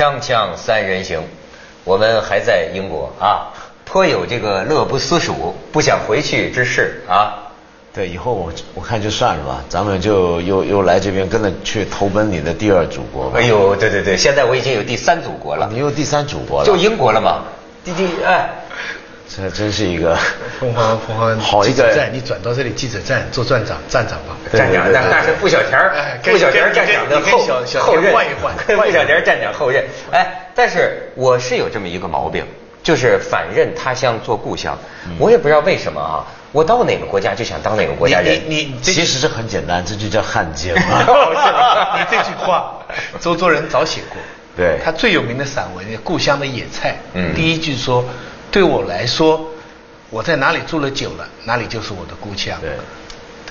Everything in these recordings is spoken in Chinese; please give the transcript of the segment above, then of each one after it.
锵锵三人行，我们还在英国啊，颇有这个乐不思蜀、不想回去之势啊。对，以后我我看就算了吧，咱们就又又来这边跟着去投奔你的第二祖国吧。哎呦，对对对，现在我已经有第三祖国了，你有第三祖国了，就英国了嘛。第第哎，这真是一个凤凰凤凰好一个记者站，你转到这里记者站做站长站长吧。站长，那那是付小田儿哎，付小田儿站长的后小小后任，换一换跟换一换付小田儿站长后任。哎，但是我是有这么一个毛病，就是反认他乡做故乡。我也不知道为什么啊，我到哪个国家就想当哪个国家人。你你你其实这很简单，这就叫汉奸嘛。你这句话，周作人早写过。对他最有名的散文《故乡的野菜》，嗯第一句说：“对我来说，我在哪里住了久了，哪里就是我的故乡。”对，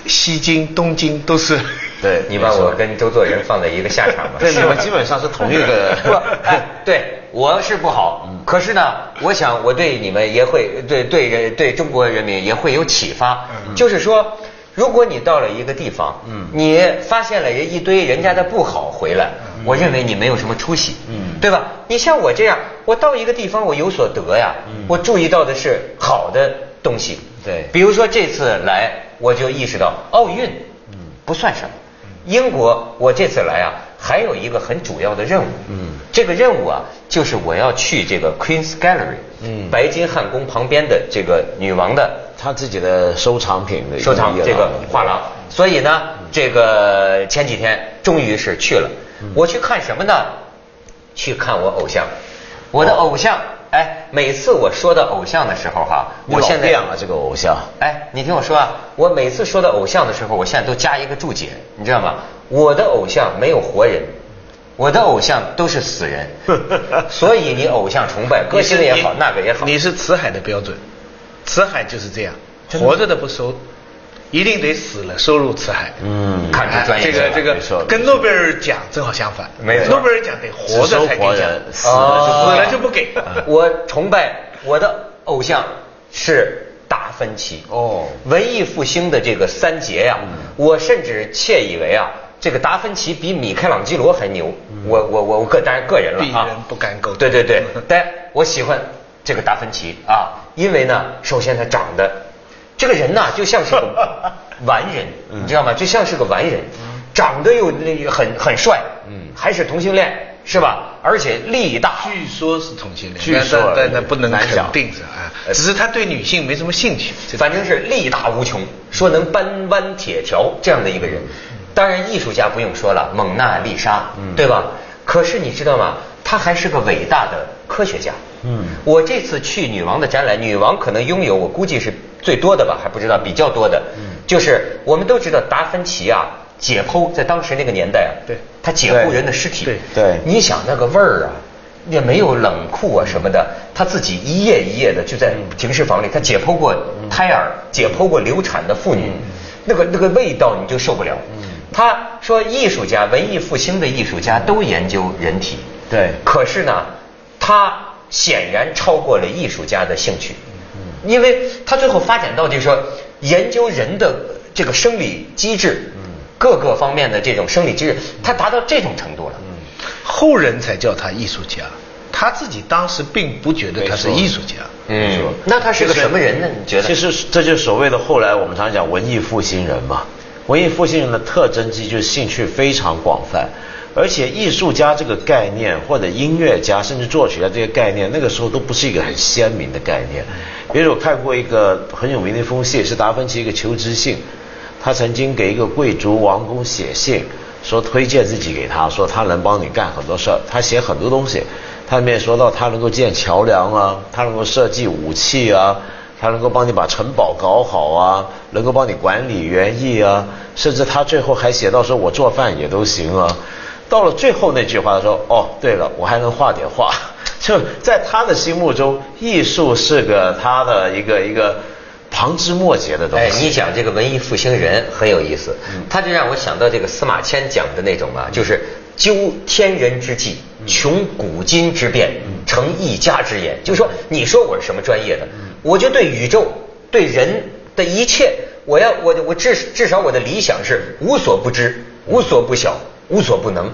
西京、东京都是。对，你把我跟周作人放在一个下场吧。对你们基本上是同一个 不，哎，对，我是不好，可是呢，我想我对你们也会对对人对中国人民也会有启发，就是说，如果你到了一个地方，嗯。你发现了人一堆人家的不好回来，我认为你没有什么出息，嗯。对吧？你像我这样，我到一个地方我有所得呀，我注意到的是好的东西，对。比如说这次来，我就意识到奥运，不算什么。英国，我这次来啊，还有一个很主要的任务。嗯这个任务啊，就是我要去这个 Queen's Gallery，嗯白金汉宫旁边的这个女王的她自己的收藏品的收藏这个画廊。所以呢，这个前几天终于是去了。嗯我去看什么呢？去看我偶像，我的哦偶像。哎，每次我说到偶像的时候哈，我现在变了这个偶像。哎，你听我说啊，我每次说到偶像的时候，我现在都加一个注解，你知道吗？我的偶像没有活人，我的偶像都是死人，所以你偶像崇拜，歌星也好，那个也好，你是辞海的标准，辞海就是这样，活着的不收，一定得死了收入辞海。嗯，看出专业这个这个跟诺贝尔奖正好相反，没错。诺贝尔奖得活着才给奖死了就不死。给了就不给。我崇拜我的偶像是达芬奇。哦。文艺复兴的这个三杰呀、我甚至窃以为啊，这个达芬奇比米开朗基罗还牛。我我我我个当然个人了啊，鄙人不敢苟同。对对对，但我喜欢这个达芬奇啊，因为呢，首先他长得这个人呐，就像是个 完人，你知道吗？就像是个完人，长得又那很很帅，嗯还是同性恋，是吧？而且力大，据说是同性恋，据说但但但不能肯定是啊，只是他对女性没什么兴趣。反正是力大无穷，说能搬弯铁条这样的一个人。当然，艺术家不用说了，蒙娜丽莎，对吧？可是你知道吗？他还是个伟大的科学家。嗯。我这次去女王的展览，女王可能拥有我估计是最多的吧，还不知道比较多的。嗯。就是我们都知道达芬奇啊，解剖在当时那个年代啊，对。他解剖人的尸体，对。对。你想那个味儿啊，也没有冷库啊什么的，他自己一页一页的就在停尸房里，他解剖过胎儿，解剖过流产的妇女，那个那个味道你就受不了。他说，艺术家，文艺复兴的艺术家都研究人体，对。可是呢，他显然超过了艺术家的兴趣，因为他最后发展到就是说，研究人的这个生理机制，各个方面的这种生理机制，他达到这种程度了。后人才叫他艺术家，他自己当时并不觉得他是艺术家。嗯，那他是个什么人呢？你觉得？其实这就是所谓的后来我们常讲文艺复兴人嘛。文艺复兴人的特征之一就是兴趣非常广泛，而且艺术家这个概念或者音乐家甚至作曲家这个概念，那个时候都不是一个很鲜明的概念。比如我看过一个很有名的一封信，是达芬奇一个求职信，他曾经给一个贵族王公写信，说推荐自己给他，说他能帮你干很多事儿，他写很多东西，他里面说到他能够建桥梁啊，他能够设计武器啊，他能够帮你把城堡搞好啊，能够帮你管理园艺啊，甚至他最后还写到说我做饭也都行啊。到了最后那句话，他说：“哦，对了，我还能画点画。”就在他的心目中，艺术是个他的一个一个旁枝末节的东哎，西。你讲这个文艺复兴人很有意思，他就让我想到这个司马迁讲的那种啊，就是究天人之际，穷古今之变，成一家之言。就是说，你说我是什么专业的，我就对宇宙、对人的一切，我要我我至至少我的理想是无所不知、无所不晓、无所不能。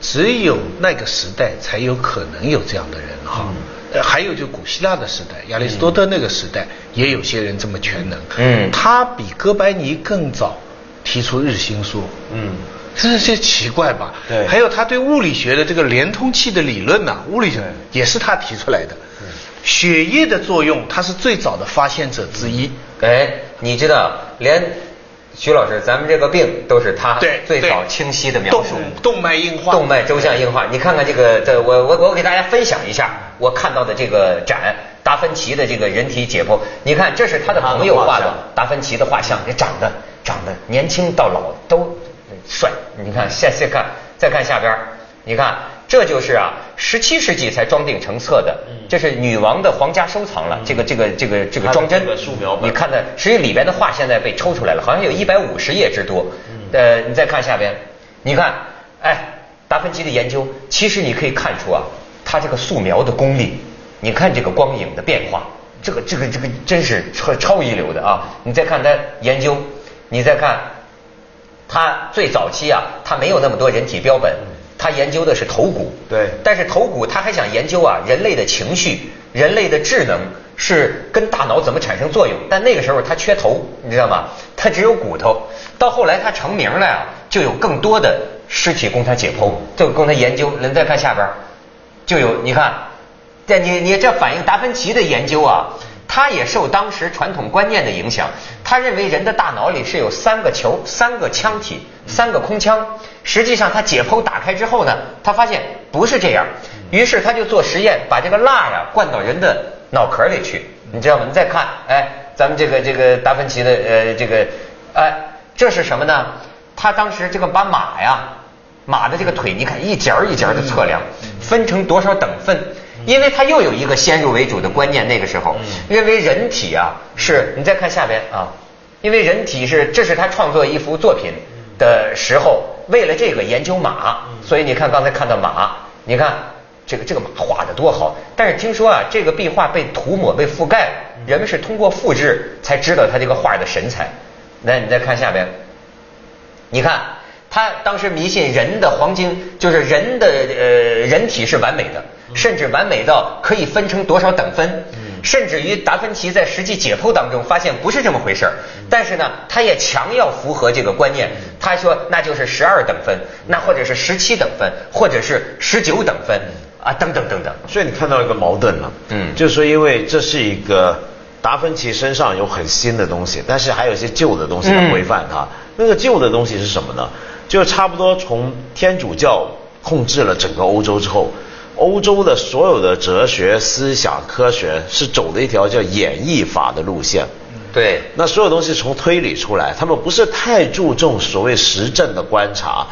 只有那个时代才有可能有这样的人哈。呃，还有就古希腊的时代，亚里士多德那个时代，也有些人这么全能。嗯他比哥白尼更早提出日心说。嗯，这些奇怪吧？对还有他对物理学的这个连通器的理论呐、物理学也是他提出来的。血液的作用，他是最早的发现者之一。哎，你知道，连徐老师，咱们这个病都是他对最早清晰的描动述。动脉硬化，动脉粥样硬化，你看看这个，这我我我给大家分享一下我看到的这个展，达芬奇的这个人体解剖。你看，这是他的朋友画的达芬奇的画像，这长得长得年轻到老都帅。你看，下再看再看下边，你看这就是啊，十七世纪才装订成册的，这是女王的皇家收藏了。这个这个这个这个装帧你看的，实际里边的画现在被抽出来了，好像有一百五十页之多。呃，你再看下边，你看，哎，达芬奇的研究，其实你可以看出啊，他这个素描的功力，你看这个光影的变化，这个这个这个真是超超一流的啊！你再看他研究，你再看他最早期啊，他没有那么多人体标本，他研究的是头骨。对但是头骨他还想研究啊，人类的情绪、人类的智能是跟大脑怎么产生作用。但那个时候他缺头，你知道吗？他只有骨头。到后来他成名了呀，就有更多的尸体供他解剖，就供他研究。您再看下边，就有你看，这你你这反映达芬奇的研究啊，他也受当时传统观念的影响。他认为人的大脑里是有三个球、三个腔体、三个空腔。实际上他解剖打开之后呢，他发现不是这样，于是他就做实验，把这个蜡呀灌到人的脑壳里去，你知道吗？你再看，哎，咱们这个这个达芬奇的呃这个，哎，这是什么呢？他当时这个把马呀。马的这个腿，你看一节儿一节儿的测量，分成多少等份？因为他又有一个先入为主的观念，那个时候认为人体啊是，你再看下边啊，因为人体是，这是他创作一幅作品的时候，为了这个研究马，所以你看刚才看到马，你看这个这个马画的多好，但是听说啊，这个壁画被涂抹被覆盖了，人们是通过复制才知道他这个画的神采。那你再看下边，你看，他当时迷信人的黄金，就是人的呃人体是完美的，甚至完美到可以分成多少等分，甚至于达芬奇在实际解剖当中发现不是这么回事儿，但是呢，他也强要符合这个观念，他说那就是十二等分，那或者是十七等分，或者是十九等分啊，等等等等。所以你看到一个矛盾了，嗯就是说因为这是一个达芬奇身上有很新的东西，但是还有一些旧的东西来规范它。那个旧的东西是什么呢？就差不多从天主教控制了整个欧洲之后，欧洲的所有的哲学、思想、科学是走的一条叫演绎法的路线。对，那所有东西从推理出来，他们不是太注重所谓实证的观察，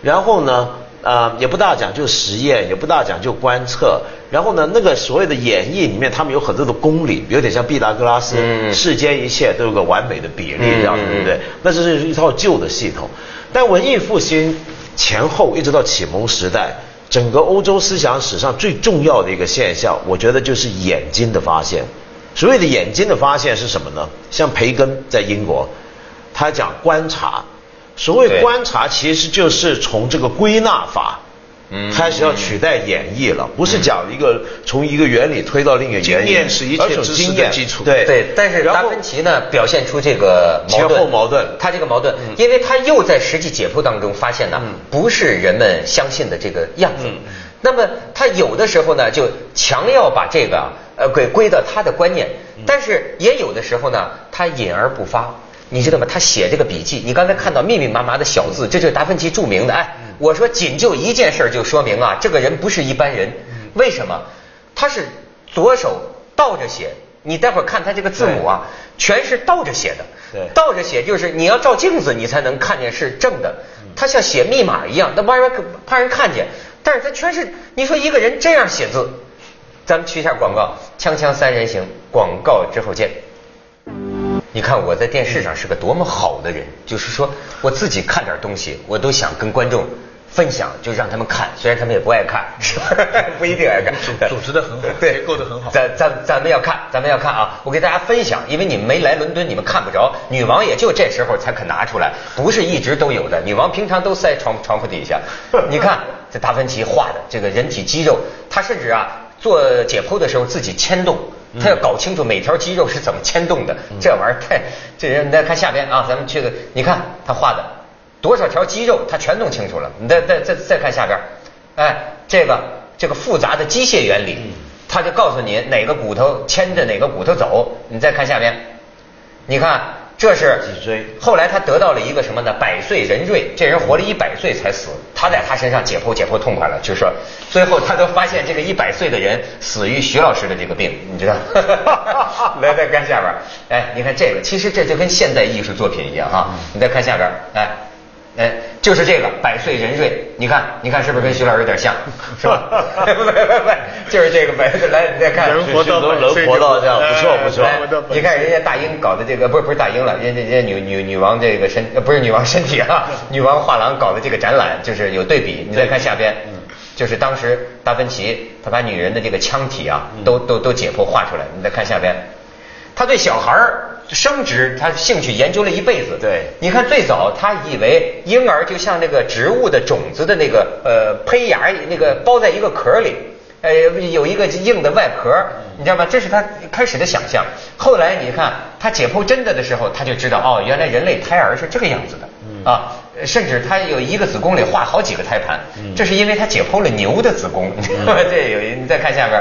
然后呢，呃，也不大讲究实验，也不大讲究观测，然后呢，那个所谓的演绎里面，他们有很多的公理，有点像毕达哥拉斯，嗯世间一切都有个完美的比例，这样，对不对？那这是一套旧的系统，但文艺复兴前后一直到启蒙时代。整个欧洲思想史上最重要的一个现象，我觉得就是眼睛的发现。所谓的眼睛的发现是什么呢？像培根在英国，他讲观察。所谓观察，其实就是从这个归纳法，嗯开始要取代演绎了，不是讲一个从一个原理推到另一个原理，经验是一切知识的基础。对。对，但是达芬奇呢，表现出这个矛盾前后矛盾。他这个矛盾，因为他又在实际解剖当中发现呢，嗯。不是人们相信的这个样子。嗯。那么他有的时候呢，就强要把这个啊呃给归到他的观念，嗯。但是也有的时候呢，他隐而不发。你知道吗？他写这个笔记，你刚才看到密密麻麻的小字，这就是达芬奇著名的。哎，嗯我说仅就一件事儿就说明啊，这个人不是一般人。嗯为什么？他是左手倒着写，你待会儿看他这个字母啊，全是倒着写的。对倒着写就是你要照镜子，你才能看见是正的。他像写密码一样，那玩意儿怕人看见，但是他全是你说一个人这样写字，咱们去一下广告，锵锵三人行，广告之后见。你看我在电视上是个多么好的人，就是说我自己看点东西，我都想跟观众分享，就让他们看，虽然他们也不爱看，是吧？不一定爱看。组组织得很好对，结构得很好咱咱咱们要看，咱们要看啊！我给大家分享，因为你们没来伦敦，你们看不着。女王也就这时候才肯拿出来，不是一直都有的。女王平常都塞床床铺底下。你看这达芬奇画的这个人体肌肉，他甚至啊做解剖的时候自己牵动，他要搞清楚每条肌肉是怎么牵动的。这玩意儿太这人，你再看下边啊，咱们去个，你看他画的多少条肌肉，他全弄清楚了。你再再再再看下边，哎，这个这个复杂的机械原理，他就告诉你哪个骨头牵着哪个骨头走。你再看下边，你看。这是脊椎。后来他得到了一个什么呢？百岁人瑞，这人活了一百岁才死。他在他身上解剖解剖痛快了，就说最后他都发现这个一百岁的人死于徐老师的这个病，你知道？来再看下边，哎，你看这个，其实这就跟现代艺术作品一样哈。你再看下边，哎。哎，就是这个百岁人瑞，你看，你看是不是跟徐老师有点像，是吧？不不不不，就是这个百岁，来你再看，人活到能活到这样，不错不错。你看人家大英搞的这个，不是不是大英了，人家人家女女女王这个身，不是女王身体啊，女王画廊搞的这个展览，就是有对比。你再看下边，就是当时达芬奇他把女人的这个腔体啊，都都都解剖画出来。你再看下边，他对小孩儿。生殖，他兴趣研究了一辈子。对，你看最早他以为婴儿就像那个植物的种子的那个呃胚芽，那个包在一个壳里，呃有一个硬的外壳，你知道吗？这是他开始的想象。后来你看他解剖真的的时候，他就知道哦，原来人类胎儿是这个样子的啊，甚至他有一个子宫里画好几个胎盘，这是因为他解剖了牛的子宫。这有你再看下边，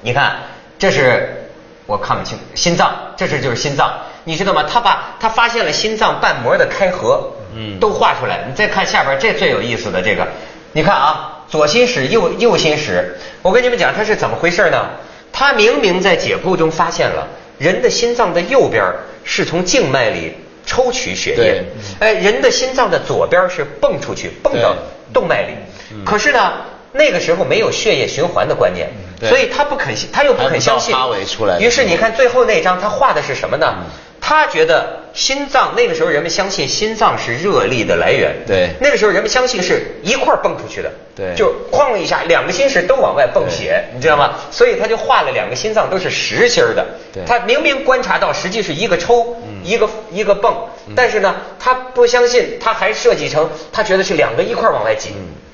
你看这是。我看不清心脏，这是就是心脏，你知道吗？他把他发现了心脏瓣膜的开合，嗯，都画出来。你再看下边，这最有意思的这个，你看啊，左心室、右右心室，我跟你们讲，它是怎么回事呢？他明明在解剖中发现了，人的心脏的右边是从静脉里抽取血液，哎，人的心脏的左边是蹦出去，蹦到动脉里。可是呢，那个时候没有血液循环的观念。所以他不肯信，他又不肯相信。于是你看最后那张，他画的是什么呢？他觉得心脏那个时候人们相信心脏是热力的来源。对。那个时候人们相信是一块蹦出去的。对。就哐一下，两个心室都往外蹦血，你知道吗？所以他就画了两个心脏都是实心的。对。他明明观察到实际是一个抽，一个一个蹦，但是呢，他不相信，他还设计成他觉得是两个一块往外挤。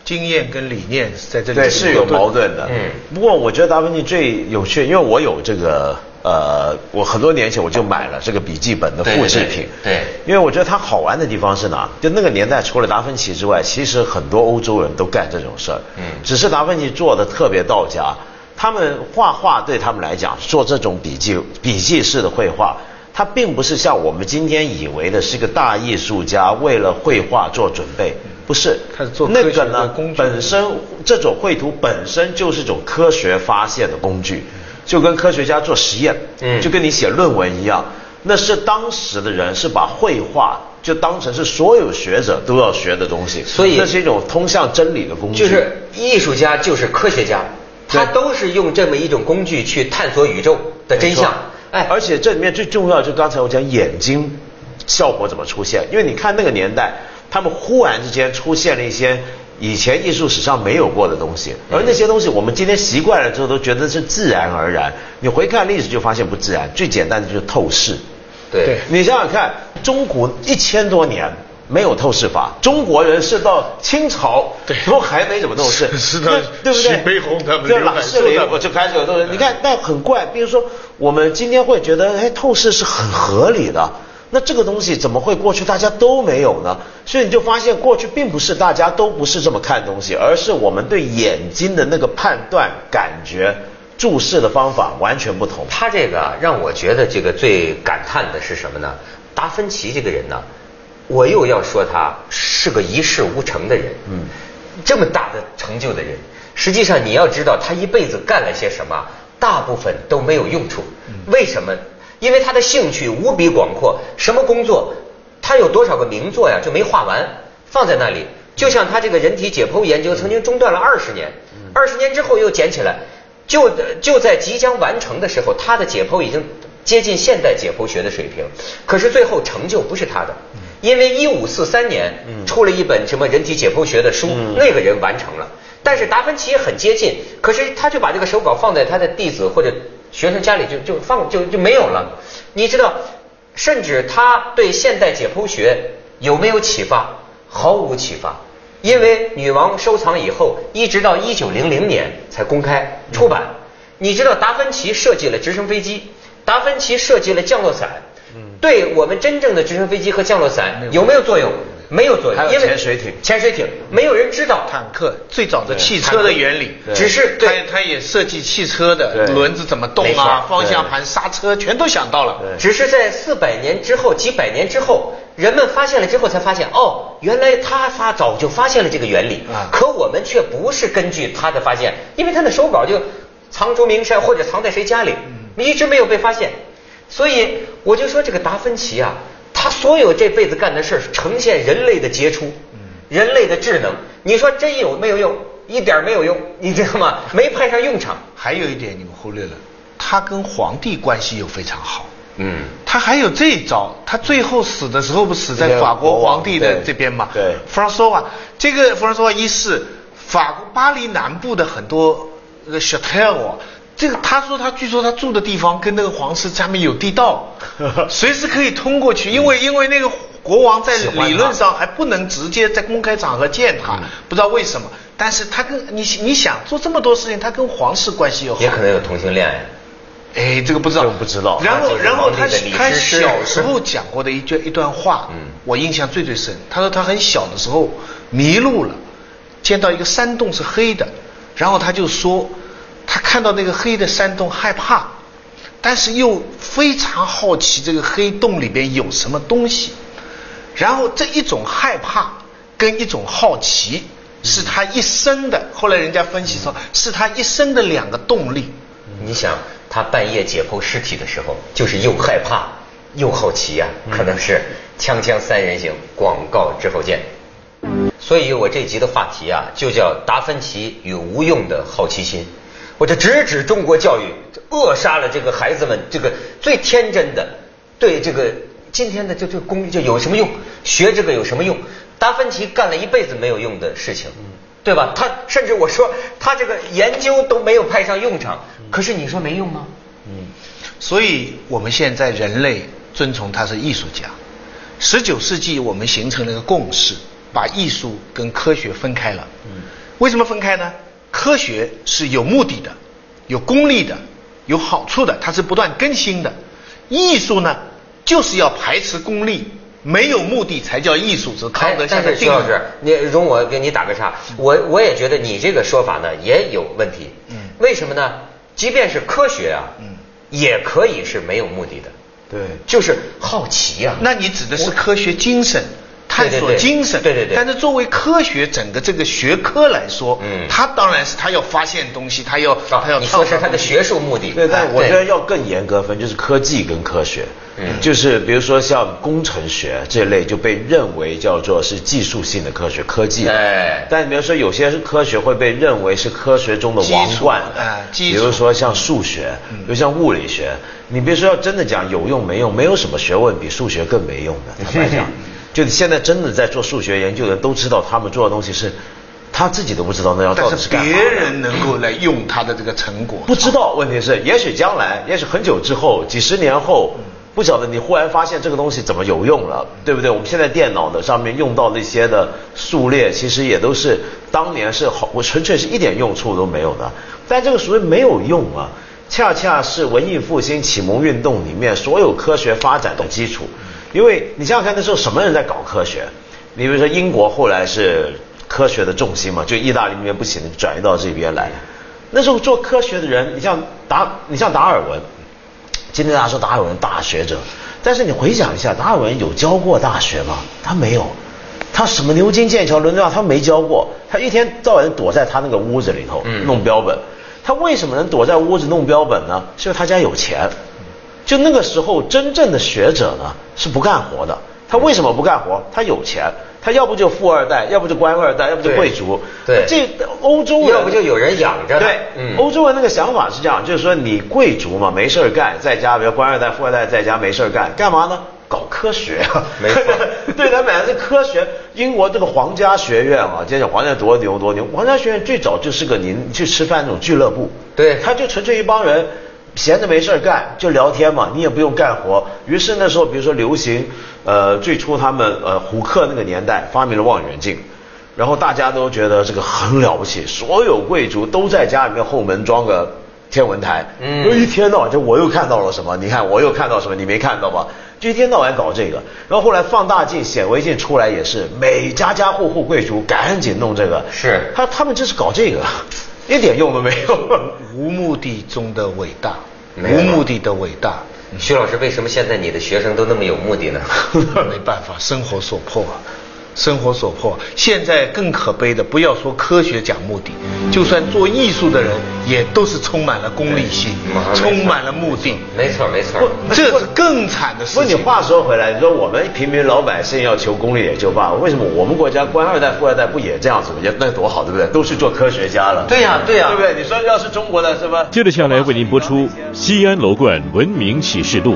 经验跟理念在这里对是有矛盾的。嗯，不过我觉得达芬奇最有趣，因为我有这个呃，我很多年前我就买了这个笔记本的复制品。对，因为我觉得它好玩的地方是哪？就那个年代，除了达芬奇之外，其实很多欧洲人都干这种事儿。嗯，只是达芬奇做的特别到家。他们画画对他们来讲，做这种笔记笔记式的绘画，它并不是像我们今天以为的是个大艺术家为了绘画做准备。不是，那个呢？本身这种绘图本身就是一种科学发现的工具，就跟科学家做实验，嗯，就跟你写论文一样。那是当时的人是把绘画就当成是所有学者都要学的东西，所以那是一种通向真理的工具。就是艺术家就是科学家，他都是用这么一种工具去探索宇宙的真相。哎，而且这里面最重要就刚才我讲眼睛效果怎么出现，因为你看那个年代。他们忽然之间出现了一些以前艺术史上没有过的东西，而那些东西我们今天习惯了之后都觉得是自然而然。你回看历史就发现不自然。最简单的就是透视。对，你想想看，中古一千多年没有透视法，中国人是到清朝都还没怎么透视，是的，对不对？悲鸿他们就老是里我就开始有透视。你看，那很怪，比如说我们今天会觉得，哎，透视是很合理的。那这个东西怎么会过去大家都没有呢？所以你就发现过去并不是大家都不是这么看东西，而是我们对眼睛的那个判断、感觉、注视的方法完全不同。他这个让我觉得这个最感叹的是什么呢？达芬奇这个人呢，我又要说他是个一事无成的人。嗯，这么大的成就的人，实际上你要知道他一辈子干了些什么，大部分都没有用处。为什么？因为他的兴趣无比广阔，什么工作，他有多少个名作呀，就没画完，放在那里。就像他这个人体解剖研究，曾经中断了二十年，二十年之后又捡起来，就就在即将完成的时候，他的解剖已经接近现代解剖学的水平。可是最后成就不是他的，因为一五四三年出了一本什么人体解剖学的书，那个人完成了。但是达芬奇也很接近，可是他就把这个手稿放在他的弟子或者。学生家里就就放就就没有了，你知道，甚至他对现代解剖学有没有启发？毫无启发。因为女王收藏以后，一直到一九零零年才公开出版。你知道达芬奇设计了直升飞机，达芬奇设计了降落伞，对我们真正的直升飞机和降落伞有没有作用？没有作用，因为潜水艇。潜水艇没有人知道。坦克最早的汽车的原理，只是他对他也设计汽车的轮子怎么动啊，方向盘、刹车全都想到了。只是在四百年之后、几百年之后，人们发现了之后才发现，哦，原来他发早就发现了这个原理，啊。可我们却不是根据他的发现，因为他的手稿就藏诸名山或者藏在谁家里，一直没有被发现，所以我就说这个达芬奇啊，他所有这辈子干的事儿，呈现人类的杰出，人类的智能，你说真有没有用？一点儿没有用，你知道吗？没派上用场。还有一点你们忽略了，他跟皇帝关系又非常好。嗯，他还有这一招，他最后死的时候不死在法国皇帝的这边嘛？对弗朗索瓦，这个弗朗索瓦一世，法国巴黎南部的很多那个 chateau 啊，这个他说他据说他住的地方跟那个皇室下面有地道，随时可以通过去，因为因为那个国王在理论上还不能直接在公开场合见他，嗯。不知道为什么，但是他跟你你想做这么多事情，他跟皇室关系又好，也可能有同性恋。呀。哎，这个不知道，这个不知道。然后，然后他他小时候讲过的一句一段话，嗯。我印象最最深。他说他很小的时候迷路了，见到一个山洞是黑的，然后他就说他看到那个黑的山洞害怕，但是又非常好奇这个黑洞里边有什么东西，然后这一种害怕跟一种好奇是他一生的。后来人家分析说是他一生的两个动力。你想，他半夜解剖尸体的时候，就是又害怕又好奇呀、可能是锵锵三人行，广告之后见。所以我这集的话题啊，就叫达芬奇与无用的好奇心。我就直指中国教育扼杀了这个孩子们这个最天真的对这个今天的这这功就有什么用？学这个有什么用？达芬奇干了一辈子没有用的事情，对吧？他甚至我说他这个研究都没有派上用场，可是你说没用吗？嗯所以我们现在人类尊崇他是艺术家。十九世纪我们形成了一个共识，把艺术跟科学分开了。为什么分开呢？科学是有目的的，有功利的，有好处的，它是不断更新的。艺术呢，就是要排斥功利，没有目的才叫艺术，是康德下但的定论。是徐老师，你容我给你打个岔，我我也觉得你这个说法呢也有问题。嗯为什么呢？即便是科学啊，嗯也可以是没有目的的，对，就是好奇呀、那你指的是科学精神、探索精神。对对对。但是作为科学整个这个学科来说，嗯。它当然是它要发现东西，它要啊它要你说是他的学术目的，对，但哎我觉得要更严格分，就是科技跟科学。嗯。就是比如说像工程学这类就被认为叫做是技术性的科学，科技。哎。但比如说有些是科学会被认为是科学中的王冠，哎比如说像数学，比如像物理学，你别说要真的讲有用没用，没有什么学问比数学更没用的。坦白讲，就现在真的在做数学研究的都知道，他们做的东西是他自己都不知道那要到底是干。别人能够来用他的这个成果，不知道，问题是，也许将来，也许很久之后，几十年后，不晓得你忽然发现这个东西怎么有用了，对不对？我们现在电脑的上面用到那些的数列，其实也都是当年是好，我纯粹是一点用处都没有的，但这个所谓没有用啊，恰恰是文艺复兴启蒙运动里面所有科学发展的基础。因为你想想看，那时候什么人在搞科学？你比如说英国后来是科学的重心嘛，就意大利那边不行，转移到这边来。那时候做科学的人，你像达，你像达尔文，今天大家说达尔文大学者，但是你回想一下，达尔文有教过大学吗？他没有，他什么牛津、剑桥、伦敦大学他没教过，他一天到晚躲在他那个屋子里头嗯弄标本。他为什么能躲在屋子弄标本呢？是因为他家有钱。就那个时候，真正的学者呢是不干活的。他为什么不干活？他有钱，他要不就富二代，要不就官二代，要不就贵族。对这欧洲人要不就有人养着对，嗯欧洲人那个想法是这样，就是说你贵族嘛没事儿干，在家比如官二代、富二代在家没事儿干，干嘛呢？搞科学啊，没错 对，他买的是科学。英国这个皇家学院啊，今天讲皇家多牛多牛，皇家学院最早就是个您去吃饭那种俱乐部，对他就纯粹一帮人闲着没事儿干就聊天嘛，你也不用干活。于是那时候比如说流行，呃，最初他们呃胡克那个年代发明了望远镜。然后大家都觉得这个很了不起，所有贵族都在家里面后门装个天文台，嗯，一天到晚就我又看到了什么，你看我又看到什么，你没看到吧？就一天到晚搞这个，然后后来放大镜、显微镜出来也是，每家家户户贵族赶紧弄这个，是他他们就是搞这个，一点用都没有，无目的中的伟大，无目的的伟大。徐老师，为什么现在你的学生都那么有目的呢？没办法，生活所迫啊。生活所迫，现在更可悲的，不要说科学讲目的，就算做艺术的人，也都是充满了功利心，充满了目的。没错，没错，这是更惨的事情。不，你话说回来，你说我们平民老百姓要求功利也就罢了，为什么我们国家官二代、富二代不也这样子？也那多好，对不对？都是做科学家了。对呀，对呀，对不对？你说要是中国的，是吧？接着下来为您播出《西安楼观文明启示录》。